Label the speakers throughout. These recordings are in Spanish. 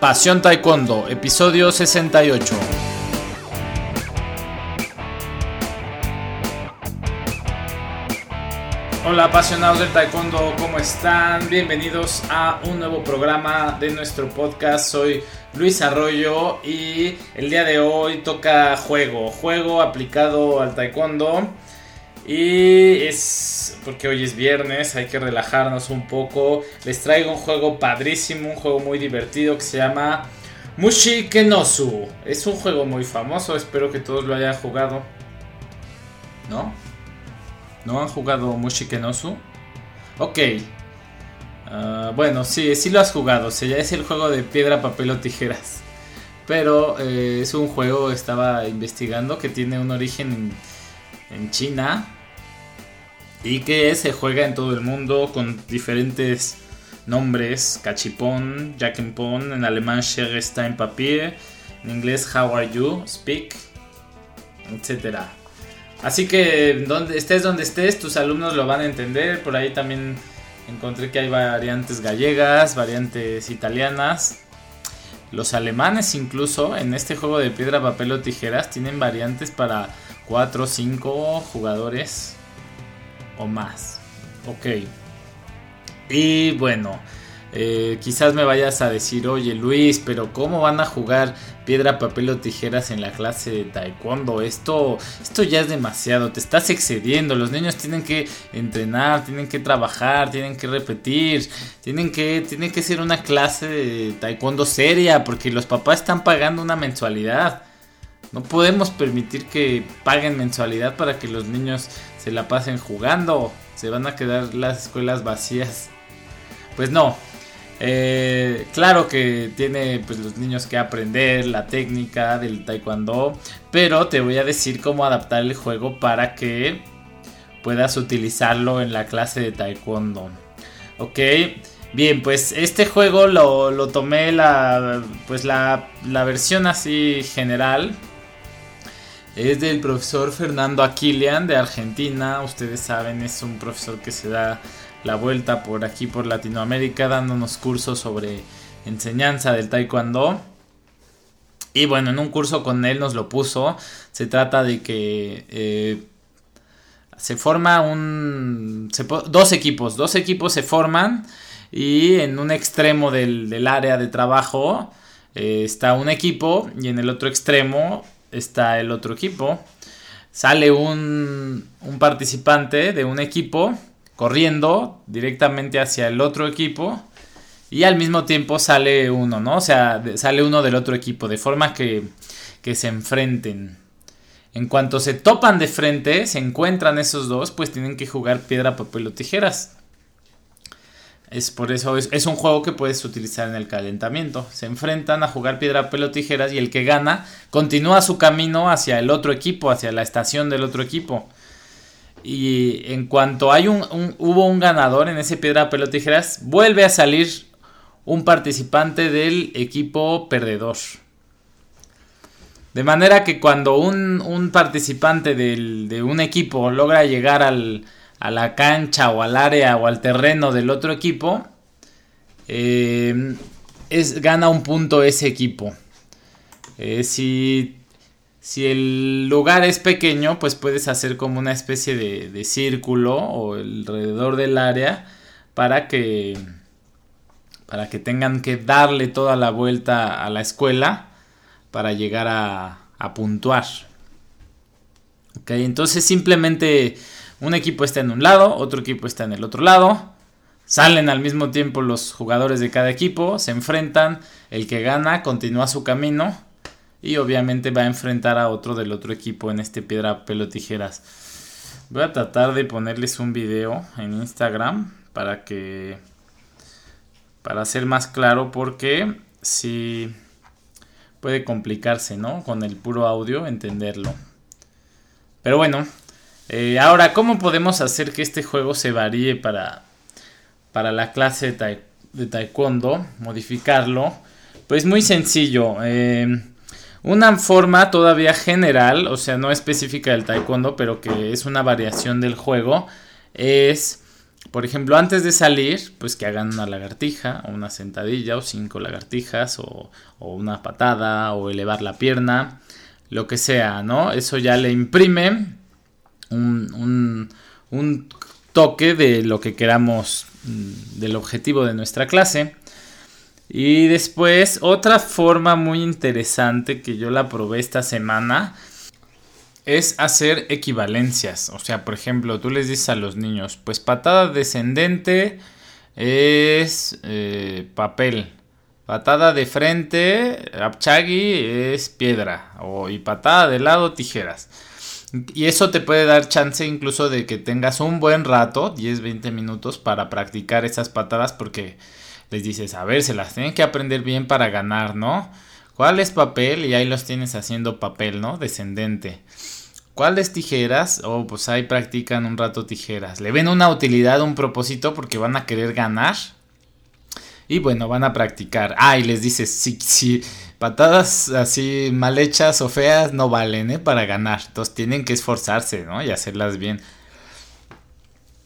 Speaker 1: Pasión Taekwondo, episodio 68. Hola apasionados del taekwondo, ¿cómo están? Bienvenidos a un nuevo programa de nuestro podcast. Soy Luis Arroyo y el día de hoy toca juego, juego aplicado al taekwondo. Y es porque hoy es viernes, hay que relajarnos un poco. Les traigo un juego padrísimo, un juego muy divertido que se llama Mushi Kenosu. Es un juego muy famoso, espero que todos lo hayan jugado. ¿No? ¿No han jugado Mushi Kenosu? Ok. Ah, bueno, sí, sí lo has jugado. O sea, ya es el juego de piedra, papel o tijeras. Pero eh, es un juego, estaba investigando, que tiene un origen en, en China. Y que se juega en todo el mundo con diferentes nombres. Cachipón, Jackenpon, en alemán Stein Papier, en inglés How are you, Speak, etcétera. Así que donde estés donde estés, tus alumnos lo van a entender. Por ahí también encontré que hay variantes gallegas, variantes italianas. Los alemanes incluso en este juego de piedra, papel o tijeras tienen variantes para 4 o 5 jugadores o más. Ok. Y bueno, eh, quizás me vayas a decir, oye Luis, pero ¿cómo van a jugar piedra, papel o tijeras en la clase de taekwondo? Esto, esto ya es demasiado, te estás excediendo. Los niños tienen que entrenar, tienen que trabajar, tienen que repetir, tienen que, tiene que ser una clase de taekwondo seria, porque los papás están pagando una mensualidad. No podemos permitir que paguen mensualidad para que los niños se la pasen jugando. Se van a quedar las escuelas vacías. Pues no, eh, claro que tiene pues los niños que aprender la técnica del taekwondo, pero te voy a decir cómo adaptar el juego para que puedas utilizarlo en la clase de taekwondo. Ok, bien, pues este juego lo, tomé la pues la, la versión así general. Es del profesor Fernando Aquilian de Argentina. Ustedes saben, es un profesor que se da la vuelta por aquí por Latinoamérica dándonos cursos sobre enseñanza del taekwondo. Y bueno, en un curso con él nos lo puso. Se trata de que eh, se forma un... dos equipos, dos equipos se forman y en un extremo del, área de trabajo eh, está un equipo y en el otro extremo está el otro equipo. Sale un, un participante de un equipo corriendo directamente hacia el otro equipo y al mismo tiempo sale uno, ¿no? O sea, sale uno del otro equipo, de forma que, que se enfrenten. En cuanto se topan de frente, se encuentran esos dos, pues tienen que jugar piedra, papel o tijeras. Es por eso, es, un juego que puedes utilizar en el calentamiento. Se enfrentan a jugar piedra, papel o tijeras y el que gana continúa su camino hacia el otro equipo, hacia la estación del otro equipo. Y en cuanto hay un, hubo un ganador en ese piedra, pelota, tijeras, vuelve a salir un participante del equipo perdedor. De manera que cuando un, participante de un equipo logra llegar al, a la cancha o al área o al terreno del otro equipo, eh, es, gana un punto ese equipo. Eh, si si el lugar es pequeño, pues puedes hacer como una especie de, círculo o alrededor del área para que para que tengan que darle toda la vuelta a la escuela para llegar a, a puntuar. Ok, entonces simplemente un equipo está en un lado, otro equipo está en el otro lado. Salen al mismo tiempo los jugadores de cada equipo, se enfrentan, el que gana continúa su camino y obviamente va a enfrentar a otro del otro equipo en este piedra, pelo, tijeras. Voy a tratar de ponerles un video en Instagram para que... Para ser más claro porque si puede complicarse, ¿no? Con el puro audio entenderlo. Pero bueno, eh, ahora, ¿cómo podemos hacer que este juego se varíe para, para la clase de, taekwondo? Modificarlo. Pues muy sencillo. Eh, una forma todavía general, o sea, no específica del taekwondo, pero que es una variación del juego, es por ejemplo, antes de salir, pues que hagan una lagartija, o una sentadilla, o cinco lagartijas, o, una patada, o elevar la pierna, lo que sea, ¿no? Eso ya le imprime un, un toque de lo que queramos, mm, del objetivo de nuestra clase. Y después, otra forma muy interesante que yo la probé esta semana es hacer equivalencias. O sea, por ejemplo, tú les dices a los niños, pues patada descendente es eh, papel. Patada de frente, apchagi es piedra. O, y patada de lado, tijeras. Y eso te puede dar chance incluso de que tengas un buen rato, 10-20 minutos, para practicar esas patadas porque les dices, a ver, se las tienen que aprender bien para ganar, ¿no? ¿Cuál es papel? Y ahí los tienes haciendo papel, ¿no? Descendente. ¿Cuáles tijeras? Oh, pues ahí practican un rato tijeras. Le ven una utilidad, un propósito porque van a querer ganar. Y bueno, van a practicar. Ah, y les dices, si, si patadas así mal hechas o feas no valen, ¿eh? Para ganar. Entonces tienen que esforzarse, ¿no? Y hacerlas bien.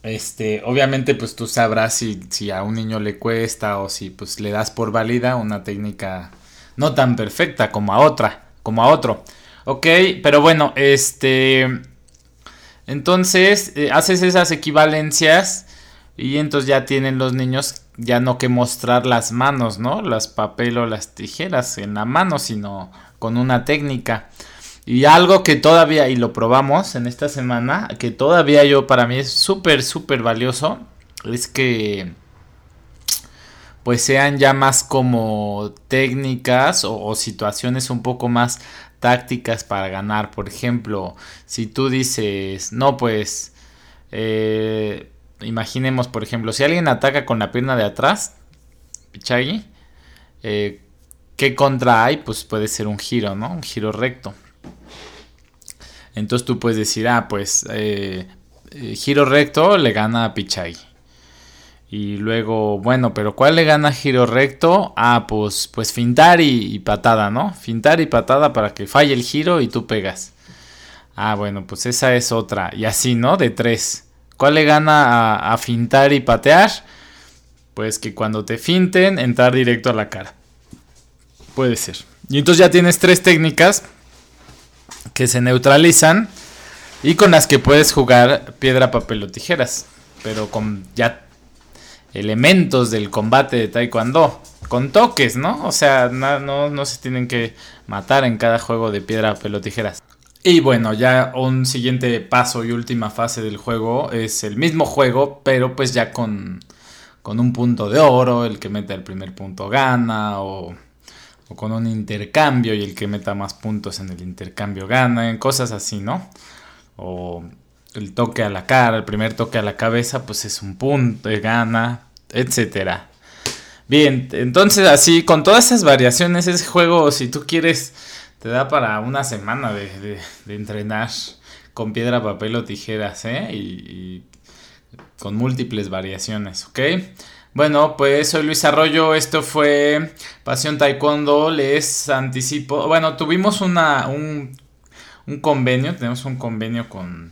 Speaker 1: Este, obviamente, pues tú sabrás si, si a un niño le cuesta o si pues le das por válida una técnica no tan perfecta como a otra, como a otro. Ok, pero bueno, este... Entonces, eh, haces esas equivalencias y entonces ya tienen los niños ya no que mostrar las manos, ¿no? Las papel o las tijeras en la mano, sino con una técnica. Y algo que todavía, y lo probamos en esta semana, que todavía yo para mí es súper, súper valioso, es que pues sean ya más como técnicas o, situaciones un poco más tácticas para ganar. Por ejemplo, si tú dices, no, pues, eh, imaginemos, por ejemplo, si alguien ataca con la pierna de atrás, Pichagi, eh, ¿qué contra hay? Pues puede ser un giro, ¿no? Un giro recto. Entonces tú puedes decir, ah, pues, eh, giro recto le gana a Pichagi. Y luego, bueno, pero ¿cuál le gana giro recto? Ah, pues, pues fintar y, patada, ¿no? Fintar y patada para que falle el giro y tú pegas. Ah, bueno, pues esa es otra. Y así, ¿no? De tres. ¿Cuál le gana a, a fintar y patear? Pues que cuando te finten, entrar directo a la cara. Puede ser. Y entonces ya tienes tres técnicas que se neutralizan y con las que puedes jugar piedra, papel o tijeras. Pero con ya elementos del combate de taekwondo. Con toques, ¿no? O sea, no, no, se tienen que matar en cada juego de piedra, pelo, tijeras. Y bueno, ya un siguiente paso y última fase del juego es el mismo juego, pero pues ya con, con un punto de oro, el que meta el primer punto gana, o, o con un intercambio y el que meta más puntos en el intercambio gana, cosas así, ¿no? O el toque a la cara, el primer toque a la cabeza, pues es un punto gana, etcétera. Bien, entonces así, con todas esas variaciones, ese juego, si tú quieres, te da para una semana de, entrenar con piedra, papel o tijeras, ¿eh? Y, y, con múltiples variaciones, ¿ok? Bueno, pues soy Luis Arroyo, esto fue Pasión Taekwondo, les anticipo, bueno, tuvimos una, un, un convenio, tenemos un convenio con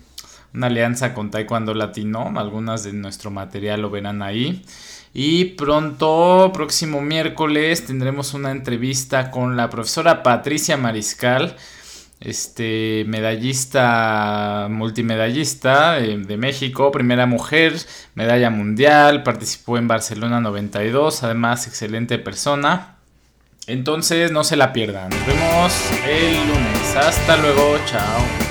Speaker 1: una alianza con Taekwondo Latino. Algunas de nuestro material lo verán ahí. Y pronto, próximo miércoles, tendremos una entrevista con la profesora Patricia Mariscal, este medallista, multimedallista de, de, México, primera mujer, medalla mundial, participó en Barcelona 92, además excelente persona. Entonces no se la pierdan. Nos vemos el lunes. Hasta luego, chao.